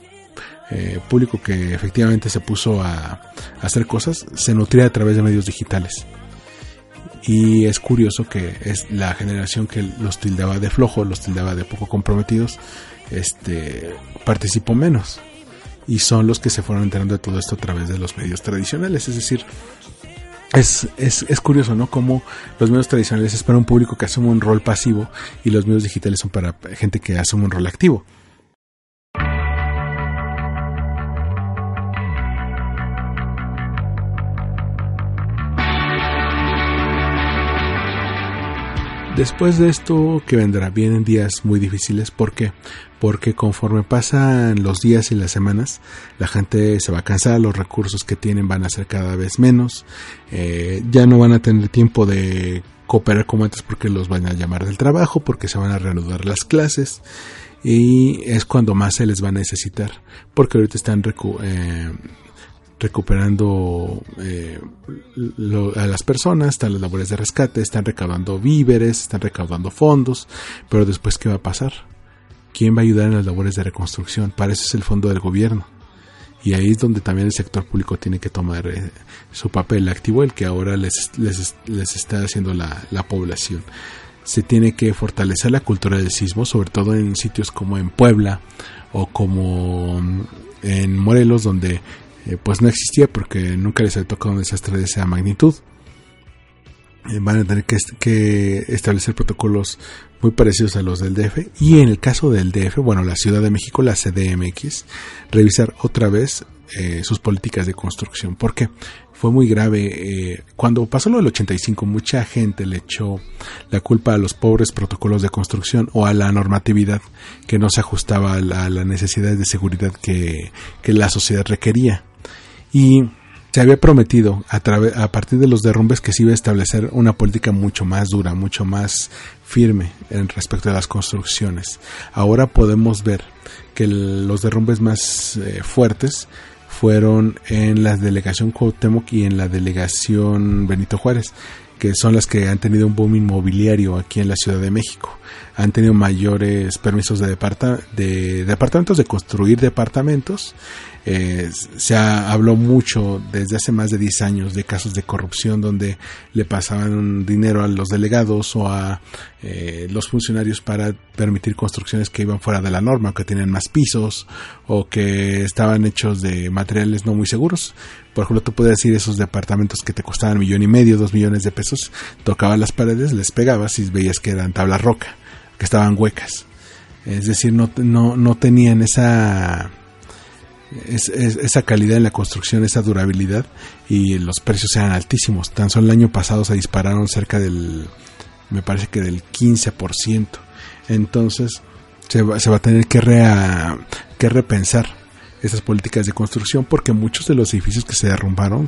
eh, público que efectivamente se puso a, hacer cosas, se nutría a través de medios digitales. Y es curioso que es la generación que los tildaba de flojo, los tildaba de poco comprometidos, este, participó menos. Y son los que se fueron enterando de todo esto a través de los medios tradicionales. Es decir, es, es, es, curioso, ¿no? Como los medios tradicionales es para un público que asume un rol pasivo y los medios digitales son para gente que asume un rol activo. Después de esto que vendrá, vienen días muy difíciles. ¿Por qué? Porque conforme pasan los días y las semanas, la gente se va a cansar, los recursos que tienen van a ser cada vez menos, eh, ya no van a tener tiempo de cooperar como antes porque los van a llamar del trabajo, porque se van a reanudar las clases y es cuando más se les va a necesitar, porque ahorita están eh, recuperando eh, a las personas, están las labores de rescate, están recaudando víveres, están recaudando fondos, pero después ¿qué va a pasar? ¿quién va a ayudar en las labores de reconstrucción? Para eso es el fondo del gobierno. Y ahí es donde también el sector público tiene que tomar eh, su papel activo, el que ahora les, les, les está haciendo la, la, población. Se tiene que fortalecer la cultura del sismo, sobre todo en sitios como en Puebla o como en Morelos, donde eh, pues no existía porque nunca les ha tocado un desastre de esa magnitud. Eh, van a tener que, establecer protocolos muy parecidos a los del DF y en el caso del DF, bueno, la Ciudad de México, la CDMX, revisar otra vez eh, sus políticas de construcción. porque Fue muy grave. Eh, cuando pasó lo del 85, mucha gente le echó la culpa a los pobres protocolos de construcción o a la normatividad que no se ajustaba a, la, las necesidades de seguridad que la sociedad requería. Y se había prometido a, a, partir de los derrumbes que se iba a establecer una política mucho más dura, mucho más firme en respecto a las construcciones. Ahora podemos ver que los derrumbes más eh, fuertes fueron en la delegación Cuauhtémoc y en la delegación Benito Juárez, que son las que han tenido un boom inmobiliario aquí en la Ciudad de México. Han tenido mayores permisos de, departa de departamentos, de construir departamentos eh, se ha, habló mucho desde hace más de 10 años de casos de corrupción donde le pasaban dinero a los delegados o a eh, los funcionarios para permitir construcciones que iban fuera de la norma, que tenían más pisos o que estaban hechos de materiales no muy seguros. Por ejemplo, tú puedes decir esos departamentos que te costaban millón y medio, dos millones de pesos, tocabas las paredes, les pegabas y veías que eran tabla roca, que estaban huecas. Es decir, no, no, no tenían esa es, esa calidad en la construcción, esa durabilidad y los precios eran altísimos. Tan solo el año pasado se dispararon cerca del, me parece que del 15%. Entonces se va, se va a tener que, rea, que repensar esas políticas de construcción porque muchos de los edificios que se derrumbaron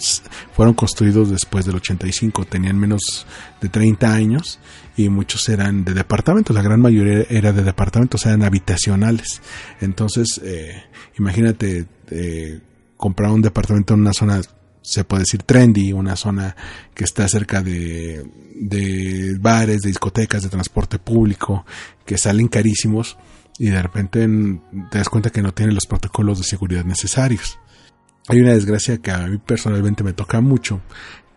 fueron construidos después del 85, tenían menos de 30 años y muchos eran de departamentos, la gran mayoría era de departamentos, eran habitacionales. Entonces, eh, imagínate eh, comprar un departamento en una zona, se puede decir trendy, una zona que está cerca de, de bares, de discotecas, de transporte público, que salen carísimos y de repente te das cuenta que no tiene los protocolos de seguridad necesarios. Hay una desgracia que a mí personalmente me toca mucho,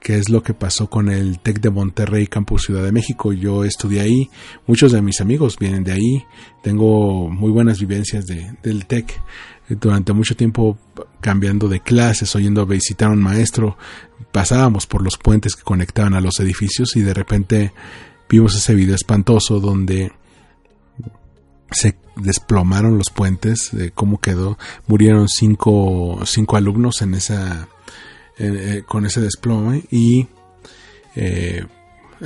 que es lo que pasó con el TEC de Monterrey Campus Ciudad de México. Yo estudié ahí, muchos de mis amigos vienen de ahí, tengo muy buenas vivencias de, del TEC. Durante mucho tiempo cambiando de clases, oyendo visitar a un maestro, pasábamos por los puentes que conectaban a los edificios y de repente vimos ese video espantoso donde se desplomaron los puentes, de cómo quedó, murieron cinco, cinco alumnos en esa, eh, con ese desplome y eh,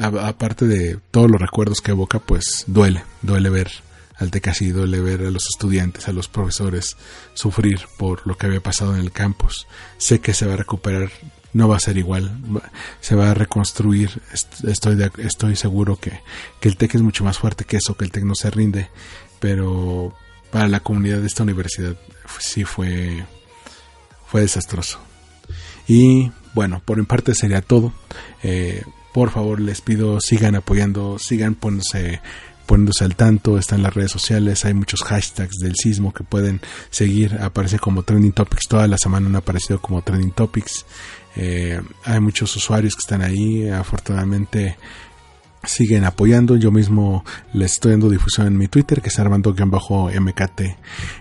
aparte de todos los recuerdos que evoca, pues duele, duele ver al Tecasí, duele ver a los estudiantes, a los profesores sufrir por lo que había pasado en el campus. Sé que se va a recuperar, no va a ser igual, se va a reconstruir, estoy, estoy seguro que, que el TEC es mucho más fuerte que eso, que el TEC no se rinde pero para la comunidad de esta universidad sí fue, fue desastroso. Y bueno, por mi parte sería todo. Eh, por favor, les pido sigan apoyando, sigan poniéndose, poniéndose al tanto, están las redes sociales, hay muchos hashtags del sismo que pueden seguir, aparece como trending topics, toda la semana han aparecido como trending topics. Eh, hay muchos usuarios que están ahí, afortunadamente siguen apoyando. Yo mismo les estoy dando difusión en mi Twitter, que es Armando-MKT.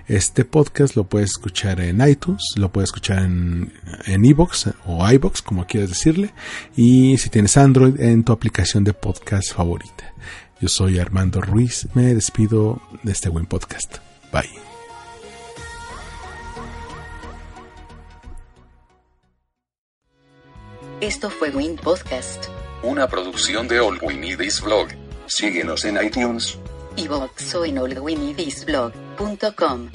Este podcast lo puedes escuchar en iTunes, lo puedes escuchar en en iBox o iBox, como quieras decirle. Y si tienes Android, en tu aplicación de podcast favorita. Yo soy Armando Ruiz, me despido de este buen podcast. Bye. Esto fue Win Podcast una producción de All We Need Is Blog. Síguenos en iTunes, iVoox o en allwinidisblog.com.